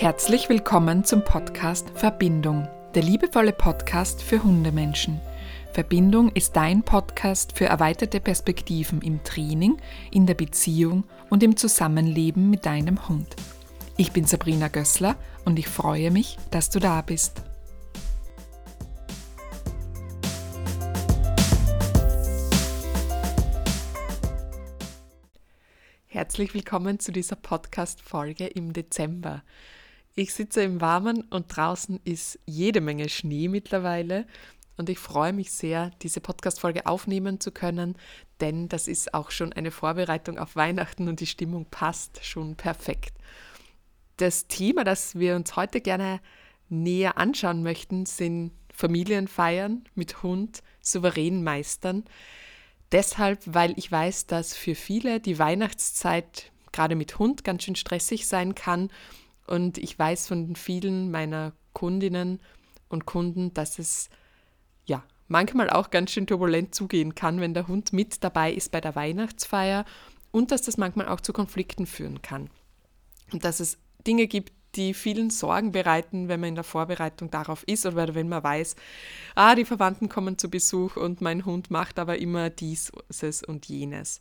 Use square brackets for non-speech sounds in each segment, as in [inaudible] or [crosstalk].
Herzlich willkommen zum Podcast Verbindung, der liebevolle Podcast für Hundemenschen. Verbindung ist dein Podcast für erweiterte Perspektiven im Training, in der Beziehung und im Zusammenleben mit deinem Hund. Ich bin Sabrina Gößler und ich freue mich, dass du da bist. Herzlich willkommen zu dieser Podcast-Folge im Dezember. Ich sitze im Warmen und draußen ist jede Menge Schnee mittlerweile. Und ich freue mich sehr, diese Podcast-Folge aufnehmen zu können, denn das ist auch schon eine Vorbereitung auf Weihnachten und die Stimmung passt schon perfekt. Das Thema, das wir uns heute gerne näher anschauen möchten, sind Familienfeiern mit Hund souverän meistern. Deshalb, weil ich weiß, dass für viele die Weihnachtszeit gerade mit Hund ganz schön stressig sein kann und ich weiß von vielen meiner Kundinnen und Kunden, dass es ja manchmal auch ganz schön turbulent zugehen kann, wenn der Hund mit dabei ist bei der Weihnachtsfeier und dass das manchmal auch zu Konflikten führen kann. Und dass es Dinge gibt, die vielen Sorgen bereiten, wenn man in der Vorbereitung darauf ist oder wenn man weiß, ah, die Verwandten kommen zu Besuch und mein Hund macht aber immer dieses und jenes.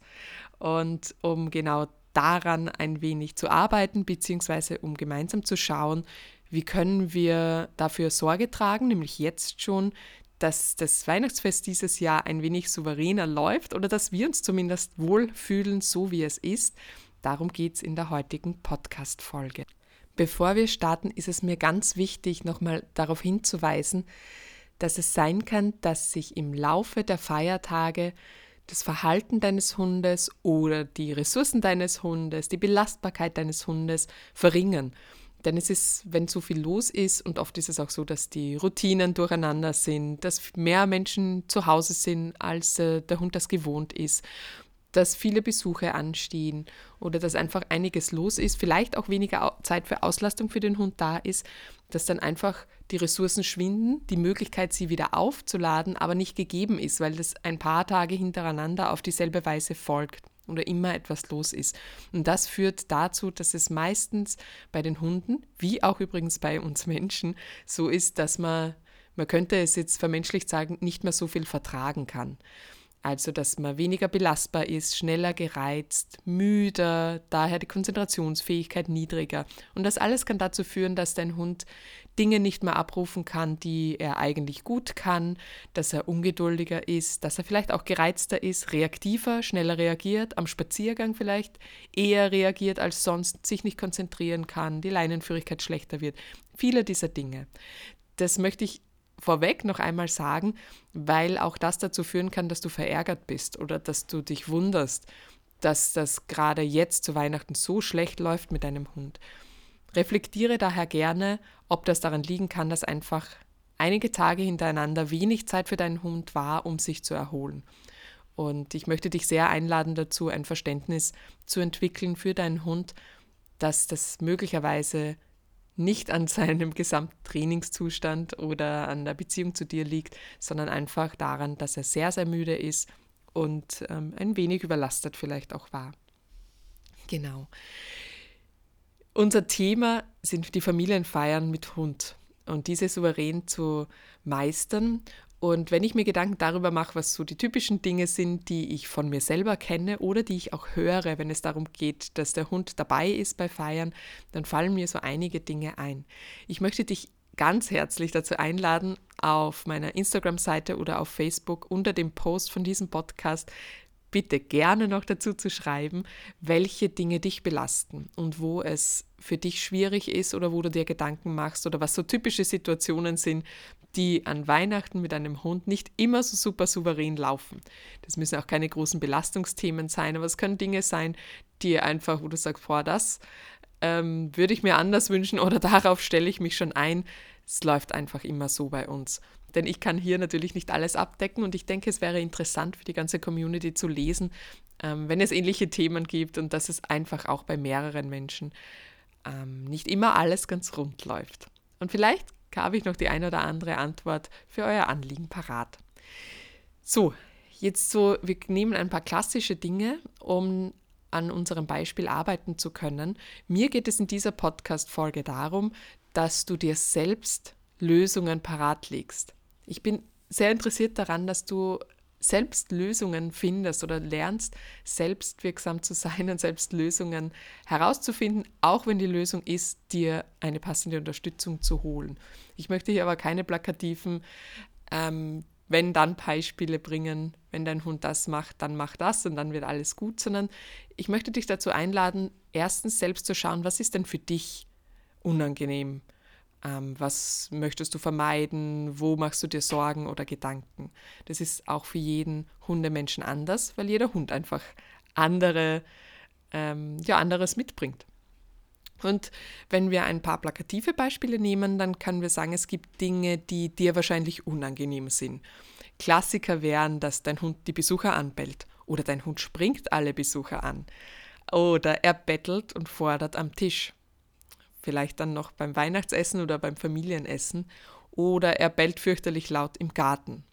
Und um genau daran ein wenig zu arbeiten, beziehungsweise um gemeinsam zu schauen, wie können wir dafür Sorge tragen, nämlich jetzt schon, dass das Weihnachtsfest dieses Jahr ein wenig souveräner läuft oder dass wir uns zumindest wohlfühlen, so wie es ist. Darum geht es in der heutigen Podcast-Folge. Bevor wir starten, ist es mir ganz wichtig, nochmal darauf hinzuweisen, dass es sein kann, dass sich im Laufe der Feiertage das Verhalten deines Hundes oder die Ressourcen deines Hundes, die Belastbarkeit deines Hundes verringern. Denn es ist, wenn zu viel los ist, und oft ist es auch so, dass die Routinen durcheinander sind, dass mehr Menschen zu Hause sind, als äh, der Hund das gewohnt ist, dass viele Besuche anstehen oder dass einfach einiges los ist, vielleicht auch weniger Zeit für Auslastung für den Hund da ist, dass dann einfach die Ressourcen schwinden, die Möglichkeit, sie wieder aufzuladen, aber nicht gegeben ist, weil das ein paar Tage hintereinander auf dieselbe Weise folgt oder immer etwas los ist. Und das führt dazu, dass es meistens bei den Hunden, wie auch übrigens bei uns Menschen, so ist, dass man, man könnte es jetzt vermenschlicht sagen, nicht mehr so viel vertragen kann. Also, dass man weniger belastbar ist, schneller gereizt, müder, daher die Konzentrationsfähigkeit niedriger. Und das alles kann dazu führen, dass dein Hund Dinge nicht mehr abrufen kann, die er eigentlich gut kann, dass er ungeduldiger ist, dass er vielleicht auch gereizter ist, reaktiver, schneller reagiert, am Spaziergang vielleicht eher reagiert als sonst, sich nicht konzentrieren kann, die Leinenführigkeit schlechter wird. Viele dieser Dinge. Das möchte ich vorweg noch einmal sagen, weil auch das dazu führen kann, dass du verärgert bist oder dass du dich wunderst, dass das gerade jetzt zu Weihnachten so schlecht läuft mit deinem Hund. Reflektiere daher gerne, ob das daran liegen kann, dass einfach einige Tage hintereinander wenig Zeit für deinen Hund war, um sich zu erholen. Und ich möchte dich sehr einladen dazu, ein Verständnis zu entwickeln für deinen Hund, dass das möglicherweise nicht an seinem Gesamttrainingszustand oder an der Beziehung zu dir liegt, sondern einfach daran, dass er sehr, sehr müde ist und ähm, ein wenig überlastet vielleicht auch war. Genau. Unser Thema sind die Familienfeiern mit Hund und diese souverän zu meistern und wenn ich mir Gedanken darüber mache, was so die typischen Dinge sind, die ich von mir selber kenne oder die ich auch höre, wenn es darum geht, dass der Hund dabei ist bei Feiern, dann fallen mir so einige Dinge ein. Ich möchte dich ganz herzlich dazu einladen, auf meiner Instagram-Seite oder auf Facebook unter dem Post von diesem Podcast bitte gerne noch dazu zu schreiben, welche Dinge dich belasten und wo es für dich schwierig ist oder wo du dir Gedanken machst oder was so typische Situationen sind, die an Weihnachten mit einem Hund nicht immer so super souverän laufen. Das müssen auch keine großen Belastungsthemen sein, aber es können Dinge sein, die einfach, wo du sagst, boah, das ähm, würde ich mir anders wünschen oder [laughs] darauf stelle ich mich schon ein. Es läuft einfach immer so bei uns. Denn ich kann hier natürlich nicht alles abdecken und ich denke, es wäre interessant für die ganze Community zu lesen, ähm, wenn es ähnliche Themen gibt und dass es einfach auch bei mehreren Menschen ähm, nicht immer alles ganz rund läuft. Und vielleicht habe ich noch die eine oder andere Antwort für euer Anliegen parat. So, jetzt so, wir nehmen ein paar klassische Dinge, um an unserem Beispiel arbeiten zu können. Mir geht es in dieser Podcast-Folge darum, dass du dir selbst Lösungen parat legst. Ich bin sehr interessiert daran, dass du selbst Lösungen findest oder lernst, selbstwirksam zu sein und selbst Lösungen herauszufinden, auch wenn die Lösung ist, dir eine passende Unterstützung zu holen. Ich möchte hier aber keine plakativen ähm, wenn dann Beispiele bringen, wenn dein Hund das macht, dann mach das und dann wird alles gut, sondern ich möchte dich dazu einladen, erstens selbst zu schauen, was ist denn für dich unangenehm? Ähm, was möchtest du vermeiden? Wo machst du dir Sorgen oder Gedanken? Das ist auch für jeden Hundemenschen anders, weil jeder Hund einfach andere, ähm, ja, anderes mitbringt. Und wenn wir ein paar plakative Beispiele nehmen, dann können wir sagen, es gibt Dinge, die dir wahrscheinlich unangenehm sind. Klassiker wären, dass dein Hund die Besucher anbellt oder dein Hund springt alle Besucher an oder er bettelt und fordert am Tisch. Vielleicht dann noch beim Weihnachtsessen oder beim Familienessen oder er bellt fürchterlich laut im Garten.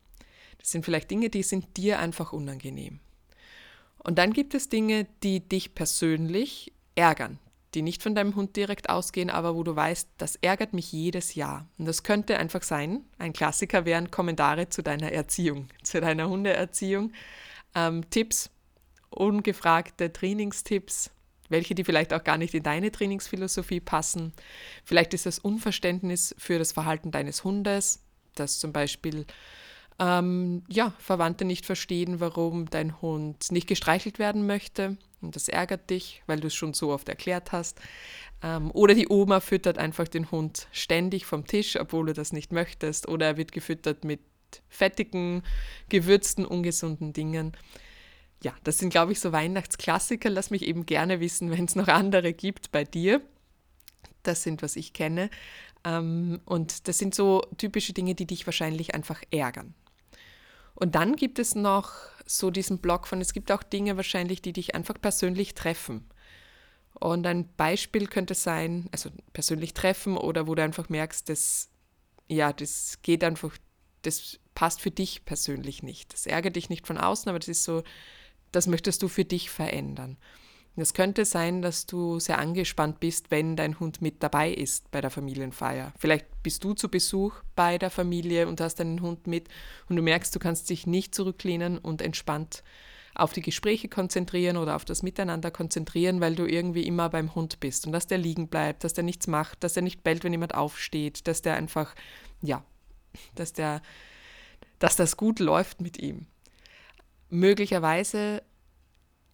Das sind vielleicht Dinge, die sind dir einfach unangenehm. Und dann gibt es Dinge, die dich persönlich ärgern, die nicht von deinem Hund direkt ausgehen, aber wo du weißt, das ärgert mich jedes Jahr. Und das könnte einfach sein, ein Klassiker wären Kommentare zu deiner Erziehung, [laughs] zu deiner Hundeerziehung, ähm, Tipps, ungefragte Trainingstipps, welche die vielleicht auch gar nicht in deine Trainingsphilosophie passen. Vielleicht ist das Unverständnis für das Verhalten deines Hundes, dass zum Beispiel ähm, ja, Verwandte nicht verstehen, warum dein Hund nicht gestreichelt werden möchte und das ärgert dich, weil du es schon so oft erklärt hast. Ähm, oder die Oma füttert einfach den Hund ständig vom Tisch, obwohl du das nicht möchtest. Oder er wird gefüttert mit fettigen, gewürzten, ungesunden Dingen. Ja, das sind, glaube ich, so Weihnachtsklassiker. Lass mich eben gerne wissen, wenn es noch andere gibt bei dir. Das sind, was ich kenne. Ähm, und das sind so typische Dinge, die dich wahrscheinlich einfach ärgern. Und dann gibt es noch so diesen Block von, es gibt auch Dinge wahrscheinlich, die dich einfach persönlich treffen. Und ein Beispiel könnte sein, also persönlich treffen oder wo du einfach merkst, das, ja, das geht einfach, das passt für dich persönlich nicht. Das ärgert dich nicht von außen, aber das ist so, das möchtest du für dich verändern. Es könnte sein, dass du sehr angespannt bist, wenn dein Hund mit dabei ist bei der Familienfeier. Vielleicht bist du zu Besuch bei der Familie und hast deinen Hund mit und du merkst, du kannst dich nicht zurücklehnen und entspannt auf die Gespräche konzentrieren oder auf das Miteinander konzentrieren, weil du irgendwie immer beim Hund bist und dass der liegen bleibt, dass der nichts macht, dass er nicht bellt, wenn jemand aufsteht, dass der einfach, ja, dass der, dass das gut läuft mit ihm. Möglicherweise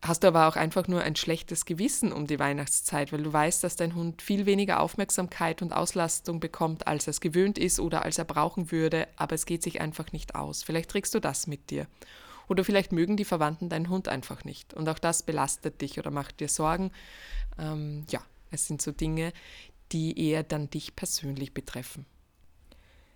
hast du aber auch einfach nur ein schlechtes Gewissen um die Weihnachtszeit, weil du weißt, dass dein Hund viel weniger Aufmerksamkeit und Auslastung bekommt, als er es gewöhnt ist oder als er brauchen würde, aber es geht sich einfach nicht aus. Vielleicht trägst du das mit dir. Oder vielleicht mögen die Verwandten deinen Hund einfach nicht. Und auch das belastet dich oder macht dir Sorgen. Ähm, ja, es sind so Dinge, die eher dann dich persönlich betreffen.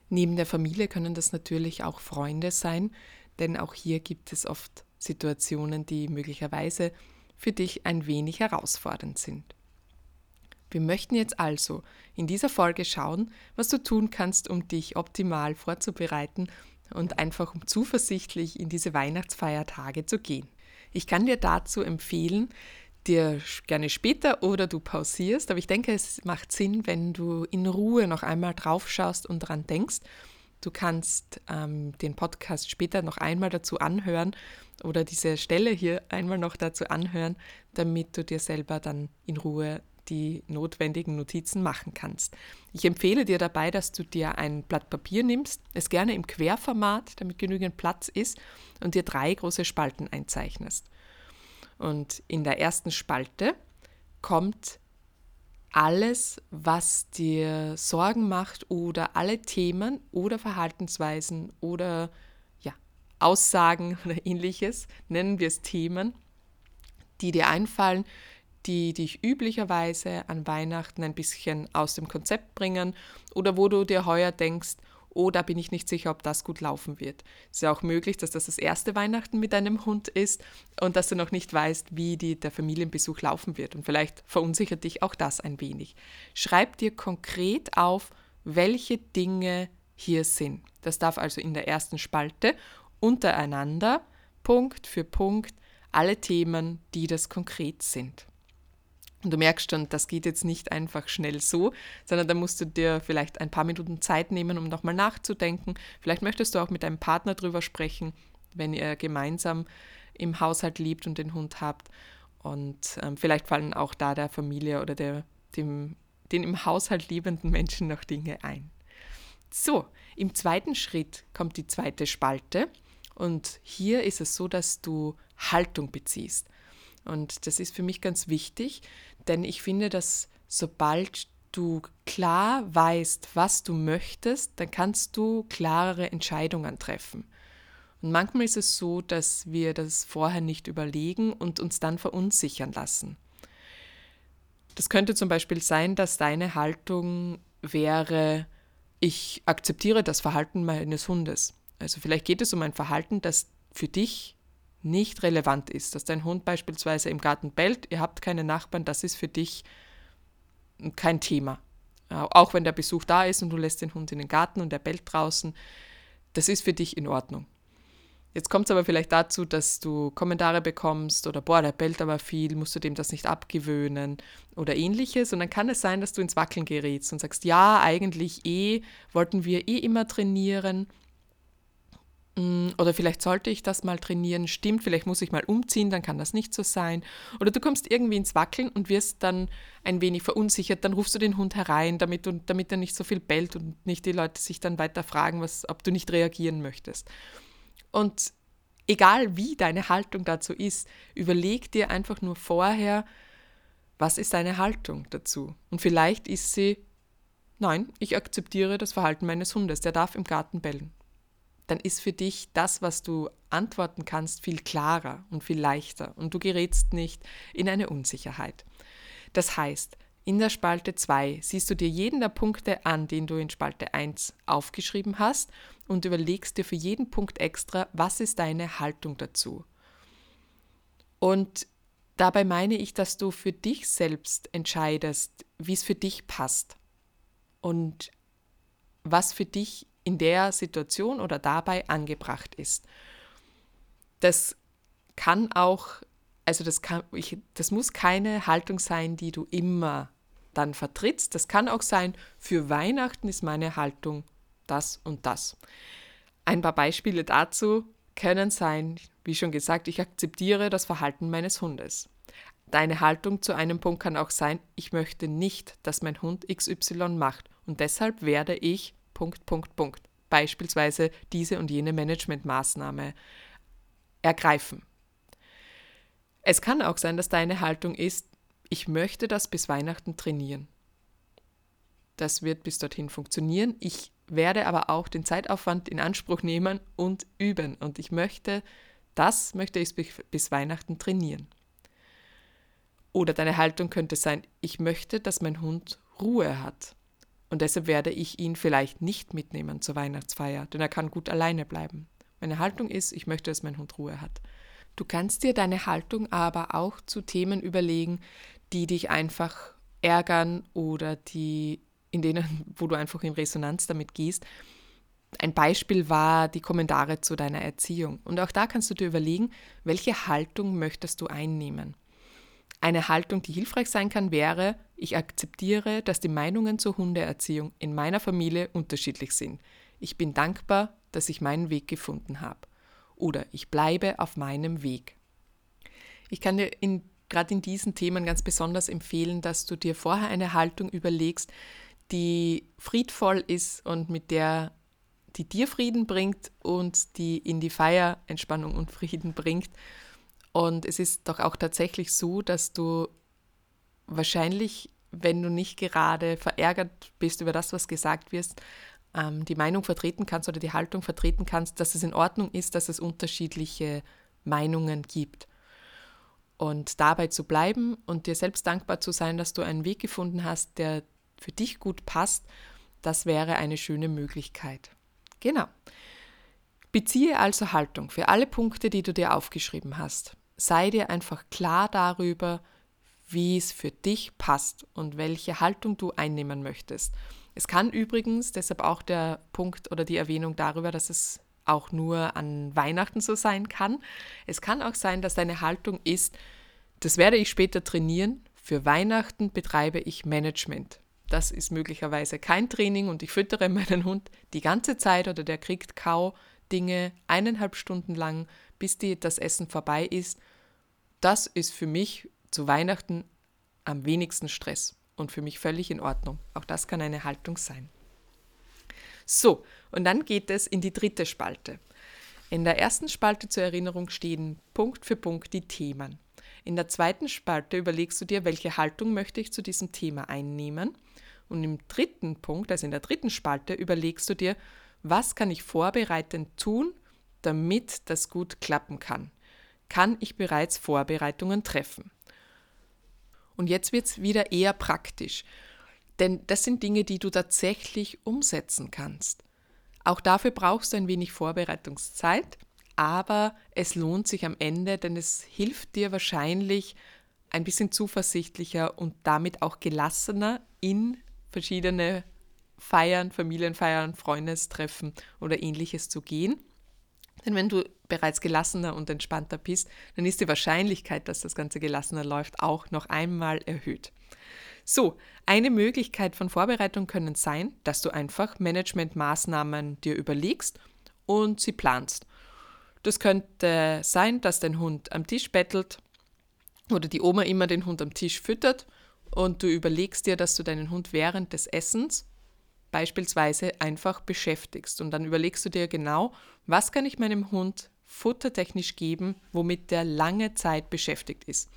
Neben der Familie können das natürlich auch Freunde sein, denn auch hier gibt es oft Situationen, die möglicherweise für dich ein wenig herausfordernd sind. Wir möchten jetzt also in dieser Folge schauen, was du tun kannst, um dich optimal vorzubereiten und einfach um zuversichtlich in diese Weihnachtsfeiertage zu gehen. Ich kann dir dazu empfehlen, dir gerne später oder du pausierst, aber ich denke, es macht Sinn, wenn du in Ruhe noch einmal drauf schaust und daran denkst Du kannst ähm, den Podcast später noch einmal dazu anhören oder diese Stelle hier einmal noch dazu anhören, damit du dir selber dann in Ruhe die notwendigen Notizen machen kannst. Ich empfehle dir dabei, dass du dir ein Blatt Papier nimmst, es gerne im Querformat, damit genügend Platz ist, und dir drei große Spalten einzeichnest. Und in der ersten Spalte kommt alles, was dir Sorgen macht oder alle Themen oder Verhaltensweisen oder ja, Aussagen [laughs] oder ähnliches, nennen wir es Themen, die dir einfallen, die dich üblicherweise an Weihnachten ein bisschen aus dem Konzept bringen oder wo du dir heuer denkst, oh, da bin ich nicht sicher, ob das gut laufen wird. Es ist ja auch möglich, dass das das erste Weihnachten mit deinem Hund ist und dass du noch nicht weißt, wie die, der Familienbesuch laufen wird. Und vielleicht verunsichert dich auch das ein wenig. Schreib dir konkret auf, welche Dinge hier sind. Das darf also in der ersten Spalte untereinander Punkt für Punkt alle Themen, die das konkret sind. Und du merkst schon, das geht jetzt nicht einfach schnell so, sondern da musst du dir vielleicht ein paar Minuten Zeit nehmen, um nochmal nachzudenken. Vielleicht möchtest du auch mit deinem Partner drüber sprechen, wenn ihr gemeinsam im Haushalt lebt und den Hund habt. Und ähm, vielleicht fallen auch da der Familie oder der, dem, den im Haushalt liebenden Menschen noch Dinge ein. So, im zweiten Schritt kommt die zweite Spalte. Und hier ist es so, dass du Haltung beziehst. Und das ist für mich ganz wichtig, denn ich finde, dass sobald du klar weißt, was du möchtest, dann kannst du klarere Entscheidungen treffen. Und manchmal ist es so, dass wir das vorher nicht überlegen und uns dann verunsichern lassen. Das könnte zum Beispiel sein, dass deine Haltung wäre, ich akzeptiere das Verhalten meines Hundes. Also vielleicht geht es um ein Verhalten, das für dich nicht relevant ist, dass dein Hund beispielsweise im Garten bellt, ihr habt keine Nachbarn, das ist für dich kein Thema. Auch wenn der Besuch da ist und du lässt den Hund in den Garten und er bellt draußen, das ist für dich in Ordnung. Jetzt kommt es aber vielleicht dazu, dass du Kommentare bekommst oder boah, der bellt aber viel, musst du dem das nicht abgewöhnen oder ähnliches. Und dann kann es sein, dass du ins Wackeln gerätst und sagst, ja, eigentlich eh, wollten wir eh immer trainieren, oder vielleicht sollte ich das mal trainieren, stimmt, vielleicht muss ich mal umziehen, dann kann das nicht so sein. Oder du kommst irgendwie ins Wackeln und wirst dann ein wenig verunsichert, dann rufst du den Hund herein, damit, du, damit er nicht so viel bellt und nicht die Leute sich dann weiter fragen, was, ob du nicht reagieren möchtest. Und egal wie deine Haltung dazu ist, überleg dir einfach nur vorher, was ist deine Haltung dazu? Und vielleicht ist sie, nein, ich akzeptiere das Verhalten meines Hundes, der darf im Garten bellen dann ist für dich das, was du antworten kannst, viel klarer und viel leichter und du gerätst nicht in eine Unsicherheit. Das heißt, in der Spalte 2 siehst du dir jeden der Punkte an, den du in Spalte 1 aufgeschrieben hast und überlegst dir für jeden Punkt extra, was ist deine Haltung dazu. Und dabei meine ich, dass du für dich selbst entscheidest, wie es für dich passt und was für dich in der Situation oder dabei angebracht ist. Das kann auch, also das, kann, ich, das muss keine Haltung sein, die du immer dann vertrittst. Das kann auch sein, für Weihnachten ist meine Haltung das und das. Ein paar Beispiele dazu können sein, wie schon gesagt, ich akzeptiere das Verhalten meines Hundes. Deine Haltung zu einem Punkt kann auch sein, ich möchte nicht, dass mein Hund XY macht und deshalb werde ich Punkt, Punkt, Punkt. Beispielsweise diese und jene Managementmaßnahme ergreifen. Es kann auch sein, dass deine Haltung ist, ich möchte das bis Weihnachten trainieren. Das wird bis dorthin funktionieren. Ich werde aber auch den Zeitaufwand in Anspruch nehmen und üben. Und ich möchte, das möchte ich bis Weihnachten trainieren. Oder deine Haltung könnte sein, ich möchte, dass mein Hund Ruhe hat. Und deshalb werde ich ihn vielleicht nicht mitnehmen zur Weihnachtsfeier, denn er kann gut alleine bleiben. Meine Haltung ist, ich möchte, dass mein Hund Ruhe hat. Du kannst dir deine Haltung aber auch zu Themen überlegen, die dich einfach ärgern oder die, in denen, wo du einfach in Resonanz damit gehst. Ein Beispiel war die Kommentare zu deiner Erziehung. Und auch da kannst du dir überlegen, welche Haltung möchtest du einnehmen. Eine Haltung, die hilfreich sein kann, wäre, ich akzeptiere, dass die Meinungen zur Hundeerziehung in meiner Familie unterschiedlich sind. Ich bin dankbar, dass ich meinen Weg gefunden habe. Oder ich bleibe auf meinem Weg. Ich kann dir gerade in diesen Themen ganz besonders empfehlen, dass du dir vorher eine Haltung überlegst, die friedvoll ist und mit der die dir Frieden bringt und die in die Feier Entspannung und Frieden bringt und es ist doch auch tatsächlich so, dass du wahrscheinlich, wenn du nicht gerade verärgert bist über das, was gesagt wird, ähm, die Meinung vertreten kannst oder die Haltung vertreten kannst, dass es in Ordnung ist, dass es unterschiedliche Meinungen gibt. Und dabei zu bleiben und dir selbst dankbar zu sein, dass du einen Weg gefunden hast, der für dich gut passt, das wäre eine schöne Möglichkeit. Genau. Beziehe also Haltung für alle Punkte, die du dir aufgeschrieben hast sei dir einfach klar darüber, wie es für dich passt und welche Haltung du einnehmen möchtest. Es kann übrigens, deshalb auch der Punkt oder die Erwähnung darüber, dass es auch nur an Weihnachten so sein kann. Es kann auch sein, dass deine Haltung ist, das werde ich später trainieren. Für Weihnachten betreibe ich Management. Das ist möglicherweise kein Training und ich füttere [laughs] meinen Hund die ganze Zeit oder der kriegt Kau-Dinge eineinhalb Stunden lang, bis die, das Essen vorbei ist. Das ist für mich zu Weihnachten am wenigsten Stress und für mich völlig in Ordnung. Auch das kann eine Haltung sein. So, und dann geht es in die dritte Spalte. In der ersten Spalte zur Erinnerung stehen Punkt für Punkt die Themen. In der zweiten Spalte überlegst du dir, welche Haltung möchte ich zu diesem Thema einnehmen. Und im dritten Punkt, also in der dritten Spalte, überlegst du dir, was kann ich vorbereitend tun, damit das gut klappen kann. Kann ich bereits Vorbereitungen treffen? Und jetzt wird es wieder eher praktisch. Denn das sind Dinge, die du tatsächlich umsetzen kannst. Auch dafür brauchst du ein wenig Vorbereitungszeit, aber es lohnt sich am Ende, denn es hilft dir wahrscheinlich ein bisschen zuversichtlicher und damit auch gelassener in verschiedene Feiern, Familienfeiern, Freundestreffen oder ähnliches zu gehen. Denn wenn du bereits gelassener und entspannter bist, dann ist die Wahrscheinlichkeit, dass das Ganze gelassener läuft, auch noch einmal erhöht. So, eine Möglichkeit von Vorbereitung können sein, dass du einfach Managementmaßnahmen dir überlegst und sie planst. Das könnte sein, dass dein Hund am Tisch bettelt oder die Oma immer den Hund am Tisch füttert und du überlegst dir, dass du deinen Hund während des Essens beispielsweise einfach beschäftigst und dann überlegst du dir genau, was kann ich meinem Hund futtertechnisch geben, womit der lange Zeit beschäftigt ist.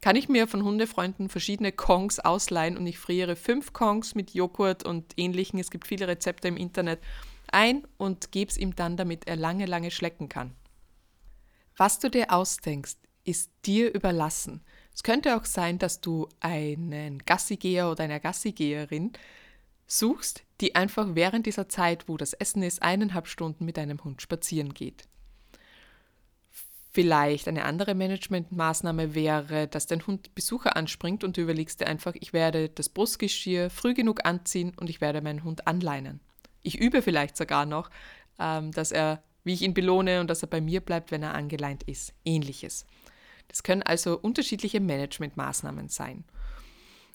Kann ich mir von Hundefreunden verschiedene Kongs ausleihen und ich friere fünf Kongs mit Joghurt und ähnlichen, es gibt viele Rezepte im Internet, ein und gebe es ihm dann, damit er lange, lange schlecken kann. Was du dir ausdenkst, ist dir überlassen. Es könnte auch sein, dass du einen Gassigeher oder eine Gassigeherin suchst, die einfach während dieser Zeit, wo das Essen ist, eineinhalb Stunden mit deinem Hund spazieren geht. Vielleicht eine andere Managementmaßnahme wäre, dass dein Hund Besucher anspringt und du überlegst dir einfach, ich werde das Brustgeschirr früh genug anziehen und ich werde meinen Hund anleinen. Ich übe vielleicht sogar noch, ähm, dass er, wie ich ihn belohne und dass er bei mir bleibt, wenn er angeleint ist. Ähnliches. Das können also unterschiedliche Managementmaßnahmen sein.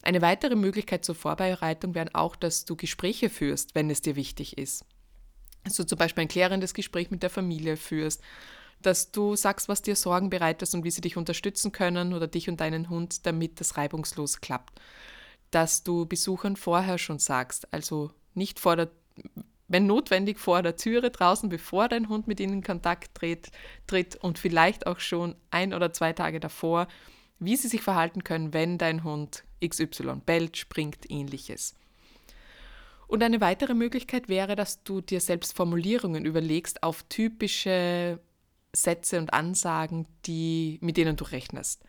Eine weitere Möglichkeit zur Vorbereitung wäre auch, dass du Gespräche führst, wenn es dir wichtig ist. Also zum Beispiel ein klärendes Gespräch mit der Familie führst, dass du sagst, was dir Sorgen bereitet und wie sie dich unterstützen können oder dich und deinen Hund, damit das reibungslos klappt. Dass du Besuchern vorher schon sagst, also nicht vor der wenn notwendig vor der Türe draußen, bevor dein Hund mit ihnen in Kontakt tritt, tritt und vielleicht auch schon ein oder zwei Tage davor, wie sie sich verhalten können, wenn dein Hund XY bellt, springt, ähnliches. Und eine weitere Möglichkeit wäre, dass du dir selbst Formulierungen überlegst auf typische Sätze und Ansagen, die, mit denen du rechnest.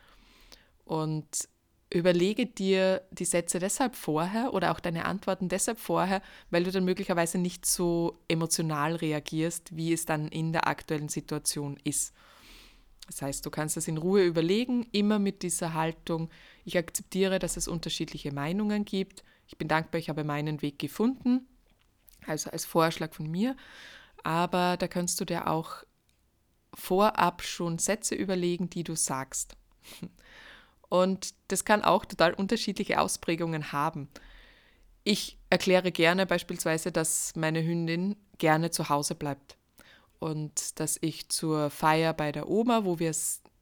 Und überlege dir die Sätze deshalb vorher oder auch deine Antworten deshalb vorher, weil du dann möglicherweise nicht so emotional reagierst, wie es dann in der aktuellen Situation ist. Das heißt, du kannst das in Ruhe überlegen, immer mit dieser Haltung, ich akzeptiere, dass es unterschiedliche Meinungen gibt, ich bin dankbar, ich habe meinen Weg gefunden, also als Vorschlag von mir, aber da kannst du dir auch vorab schon Sätze überlegen, die du sagst. Und das kann auch total unterschiedliche Ausprägungen haben. Ich erkläre gerne beispielsweise, dass meine Hündin gerne zu Hause bleibt und dass ich zur Feier bei der Oma, wo wir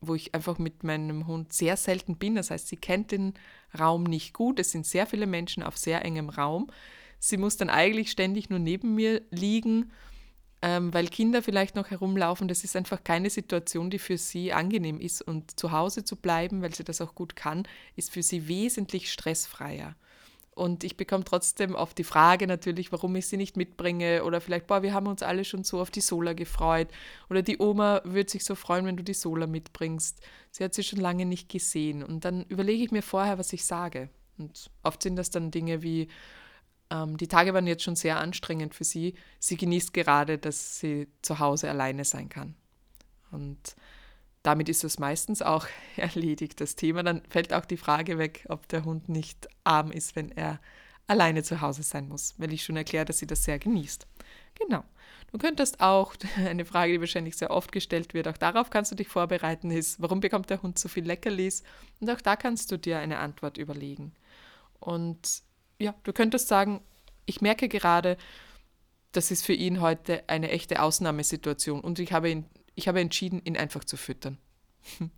wo ich einfach mit meinem Hund sehr selten bin, das heißt, sie kennt den Raum nicht gut, es sind sehr viele Menschen auf sehr engem Raum. Sie muss dann eigentlich ständig nur neben mir liegen ähm, weil Kinder vielleicht noch herumlaufen. Das ist einfach keine Situation, die für sie angenehm ist. Und zu Hause zu bleiben, weil sie das auch gut kann, ist für sie wesentlich stressfreier. Und ich bekomme trotzdem oft die Frage natürlich, warum ich sie nicht mitbringe. Oder vielleicht, boah, wir haben uns alle schon so auf die Sola gefreut. Oder die Oma würde sich so freuen, wenn du die Sola mitbringst. Sie hat sie schon lange nicht gesehen. Und dann überlege ich mir vorher, was ich sage. Und oft sind das dann Dinge wie, ähm, die Tage waren jetzt schon sehr anstrengend für sie. Sie genießt gerade, dass sie zu Hause alleine sein kann. Und damit ist es meistens auch [laughs] erledigt, das Thema. Dann fällt auch die Frage weg, ob der Hund nicht arm ist, wenn er alleine zu Hause sein muss, weil ich schon erkläre, dass sie das sehr genießt. Genau. Du könntest auch, [laughs] eine Frage, die wahrscheinlich sehr oft gestellt wird, auch darauf kannst du dich vorbereiten, ist, warum bekommt der Hund so viel Leckerlis? Und auch da kannst du dir eine Antwort überlegen. Und ja, du könntest sagen, ich merke gerade, das ist für ihn heute eine echte Ausnahmesituation und ich habe, ihn, ich habe entschieden, ihn einfach zu füttern. [laughs]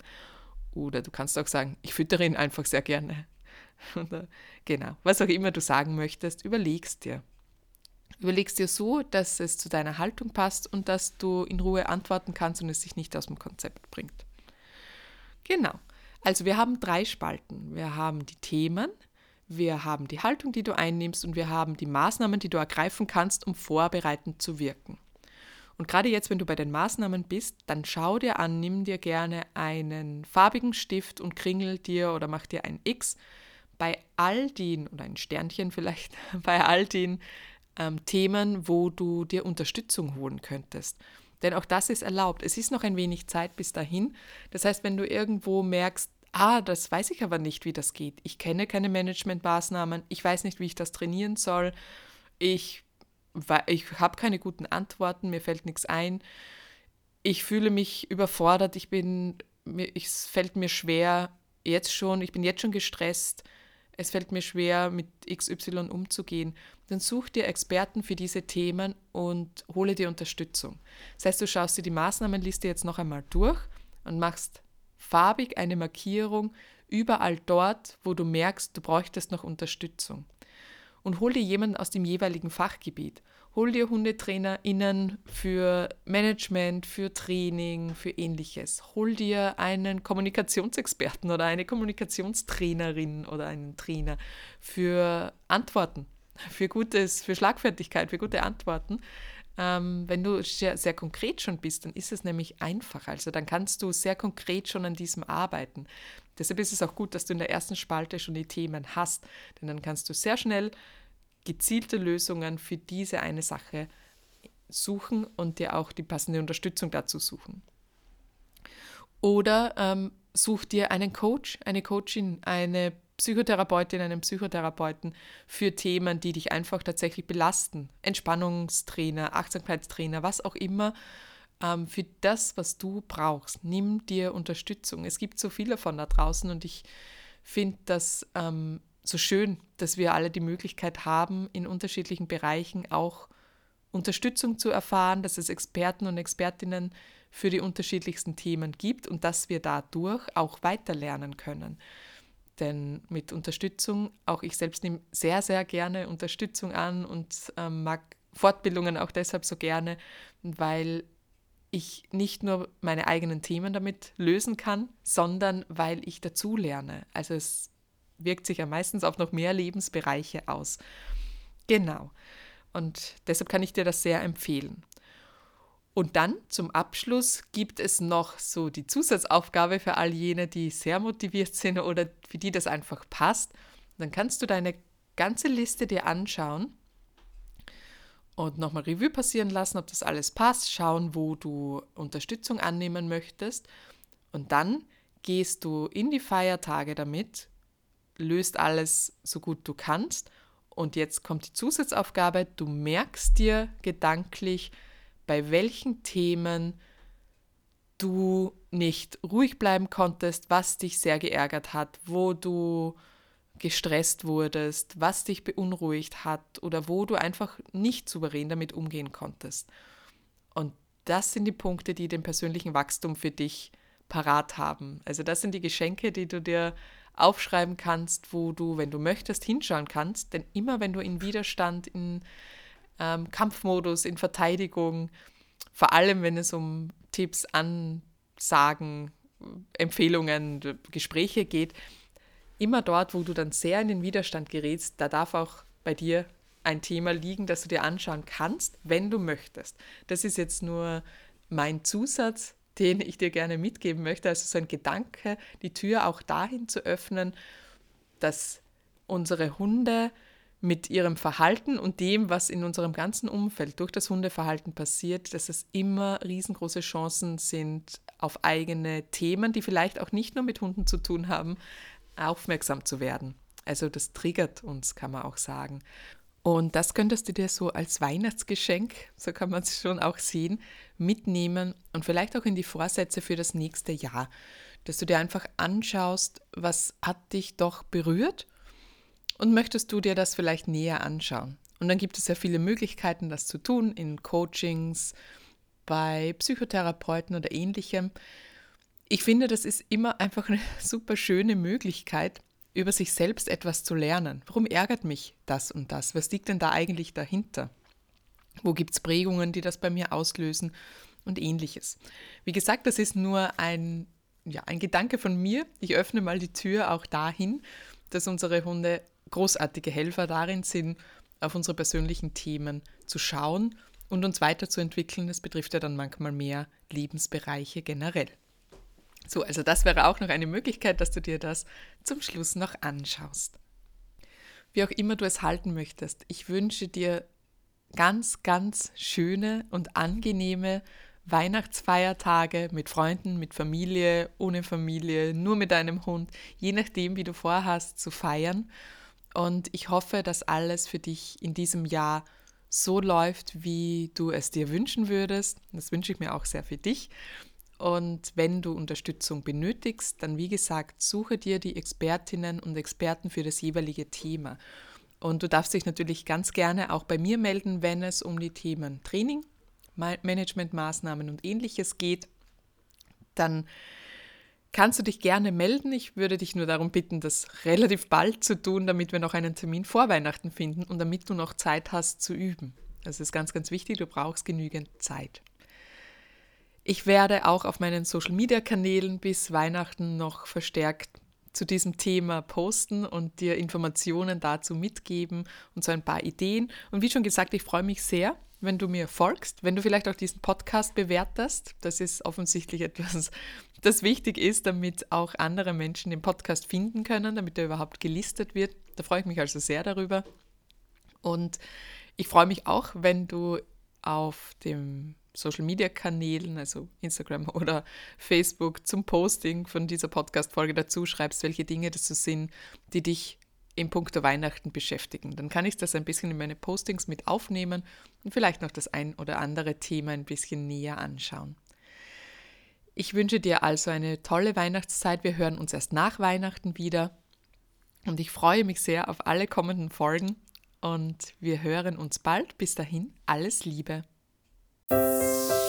Oder du kannst auch sagen, ich füttere ihn einfach sehr gerne. [laughs] Oder, genau, was auch immer du sagen möchtest, überlegst dir. Überlegst dir so, dass es zu deiner Haltung passt und dass du in Ruhe antworten kannst und es sich nicht aus dem Konzept bringt. Genau. Also wir haben drei Spalten. Wir haben die Themen, wir haben die Haltung, die du einnimmst und wir haben die Maßnahmen, die du ergreifen kannst, um vorbereitend zu wirken. Und gerade jetzt, wenn du bei den Maßnahmen bist, dann schau dir an, nimm dir gerne einen farbigen Stift und kringel dir oder mach dir ein X bei all den, oder ein Sternchen vielleicht, [laughs] bei all den ähm, Themen, wo du dir Unterstützung holen könntest. Denn auch das ist erlaubt. Es ist noch ein wenig Zeit bis dahin. Das heißt, wenn du irgendwo merkst, ah, das weiß ich aber nicht, wie das geht. Ich kenne keine Managementmaßnahmen, ich weiß nicht, wie ich das trainieren soll, ich, ich habe keine guten Antworten, mir fällt nichts ein, ich fühle mich überfordert, ich bin, es fällt mir schwer, jetzt schon, ich bin jetzt schon gestresst, es fällt mir schwer, mit XY umzugehen, dann such dir Experten für diese Themen und hole dir Unterstützung. Das heißt, du schaust dir die Maßnahmenliste jetzt noch einmal durch und machst farbig eine Markierung überall dort, wo du merkst, du bräuchtest noch Unterstützung. Und hol dir jemanden aus dem jeweiligen Fachgebiet. Hol dir HundetrainerInnen für Management, für Training, für ähnliches. Hol dir einen Kommunikationsexperten oder eine Kommunikationstrainerin oder einen Trainer für Antworten, für Gutes, für Schlagfertigkeit, für gute Antworten. Ähm, wenn du sehr, sehr konkret schon bist, dann ist es nämlich einfach. Also dann kannst du sehr konkret schon an diesem arbeiten. Deshalb ist es auch gut, dass du in der ersten Spalte schon die Themen hast, denn dann kannst du sehr schnell gezielte Lösungen für diese eine Sache suchen und dir auch die passende Unterstützung dazu suchen. Oder ähm, such dir einen Coach, eine Coachin, eine Psychotherapeutin, einen Psychotherapeuten für Themen, die dich einfach tatsächlich belasten. Entspannungstrainer, Achtsamkeitstrainer, was auch immer. Ähm, für das, was du brauchst, nimm dir Unterstützung. Es gibt so viele von da draußen und ich finde das ähm, so schön, dass wir alle die Möglichkeit haben, in unterschiedlichen Bereichen auch Unterstützung zu erfahren, dass es Experten und Expertinnen für die unterschiedlichsten Themen gibt und dass wir dadurch auch weiterlernen können. Denn mit Unterstützung, auch ich selbst nehme sehr, sehr gerne Unterstützung an und ähm, mag Fortbildungen auch deshalb so gerne, weil ich nicht nur meine eigenen Themen damit lösen kann, sondern weil ich dazu lerne. Also es wirkt sich ja meistens auf noch mehr Lebensbereiche aus. Genau. Und deshalb kann ich dir das sehr empfehlen. Und dann zum Abschluss gibt es noch so die Zusatzaufgabe für all jene, die sehr motiviert sind oder für die das einfach passt. Dann kannst du deine ganze Liste dir anschauen und nochmal Revue passieren lassen, ob das alles passt, schauen, wo du Unterstützung annehmen möchtest. Und dann gehst du in die Feiertage damit, löst alles so gut du kannst. Und jetzt kommt die Zusatzaufgabe, du merkst dir gedanklich, bei welchen Themen du nicht ruhig bleiben konntest, was dich sehr geärgert hat, wo du gestresst wurdest, was dich beunruhigt hat oder wo du einfach nicht souverän damit umgehen konntest. Und das sind die Punkte, die den persönlichen Wachstum für dich parat haben. Also das sind die Geschenke, die du dir aufschreiben kannst, wo du, wenn du möchtest, hinschauen kannst. Denn immer wenn du in Widerstand, in ähm, Kampfmodus, in Verteidigung, vor allem wenn es um Tipps, Ansagen, Empfehlungen, Gespräche geht, immer dort, wo du dann sehr in den Widerstand gerätst, da darf auch bei dir ein Thema liegen, das du dir anschauen kannst, wenn du möchtest. Das ist jetzt nur mein Zusatz, den ich dir gerne mitgeben möchte. Also so ein Gedanke, die Tür auch dahin zu öffnen, dass unsere Hunde mit ihrem Verhalten und dem, was in unserem ganzen Umfeld durch das Hundeverhalten passiert, dass es immer riesengroße Chancen sind, auf eigene Themen, die vielleicht auch nicht nur mit Hunden zu tun haben, aufmerksam zu werden. Also das triggert uns, kann man auch sagen. Und das könntest du dir so als Weihnachtsgeschenk, so kann man es schon auch sehen, mitnehmen und vielleicht auch in die Vorsätze für das nächste Jahr, dass du dir einfach anschaust, was hat dich doch berührt und möchtest du dir das vielleicht näher anschauen. Und dann gibt es ja viele Möglichkeiten, das zu tun, in Coachings, bei Psychotherapeuten oder ähnlichem. Ich finde, das ist immer einfach eine [laughs] super schöne Möglichkeit, über sich selbst etwas zu lernen. Warum ärgert mich das und das? Was liegt denn da eigentlich dahinter? Wo gibt es Prägungen, die das bei mir auslösen und ähnliches? Wie gesagt, das ist nur ein, ja, ein Gedanke von mir. Ich öffne mal die Tür auch dahin, dass unsere Hunde großartige Helfer darin sind, auf unsere persönlichen Themen zu schauen und uns weiterzuentwickeln. Das betrifft ja dann manchmal mehr Lebensbereiche generell. So, also das wäre auch noch eine Möglichkeit, dass du dir das zum Schluss noch anschaust. Wie auch immer du es halten möchtest, ich wünsche dir ganz, ganz schöne und angenehme Weihnachtsfeiertage mit Freunden, mit Familie, ohne Familie, nur mit deinem Hund, je nachdem, wie du vorhast zu feiern. Und ich hoffe, dass alles für dich in diesem Jahr so läuft, wie du es dir wünschen würdest. Das wünsche ich mir auch sehr für dich. Und wenn du Unterstützung benötigst, dann wie gesagt, suche dir die Expertinnen und Experten für das jeweilige Thema. Und du darfst dich natürlich ganz gerne auch bei mir melden, wenn es um die Themen Training, Managementmaßnahmen und ähnliches geht. Dann kannst du dich gerne melden. Ich würde dich nur darum bitten, das relativ bald zu tun, damit wir noch einen Termin vor Weihnachten finden und damit du noch Zeit hast zu üben. Das ist ganz, ganz wichtig. Du brauchst genügend Zeit. Ich werde auch auf meinen Social-Media-Kanälen bis Weihnachten noch verstärkt zu diesem Thema posten und dir Informationen dazu mitgeben und so ein paar Ideen. Und wie schon gesagt, ich freue mich sehr, wenn du mir folgst, wenn du vielleicht auch diesen Podcast bewertest. Das ist offensichtlich [laughs] etwas, das wichtig ist, damit auch andere Menschen den Podcast finden können, damit er überhaupt gelistet wird. Da freue ich mich also sehr darüber. Und ich freue mich auch, wenn du auf dem Social-Media-Kanälen, also Instagram [laughs] oder Facebook, zum Posting von dieser Podcast-Folge dazu schreibst, welche Dinge das so sind, die dich im Punkt der Weihnachten beschäftigen. Dann kann ich das ein bisschen in meine Postings mit aufnehmen und vielleicht noch das ein oder andere Thema ein bisschen näher anschauen. Ich wünsche dir also eine tolle Weihnachtszeit. Wir hören uns erst nach Weihnachten wieder. Und ich freue mich sehr auf alle kommenden Folgen. Und wir hören uns bald. Bis dahin, alles Liebe. 了。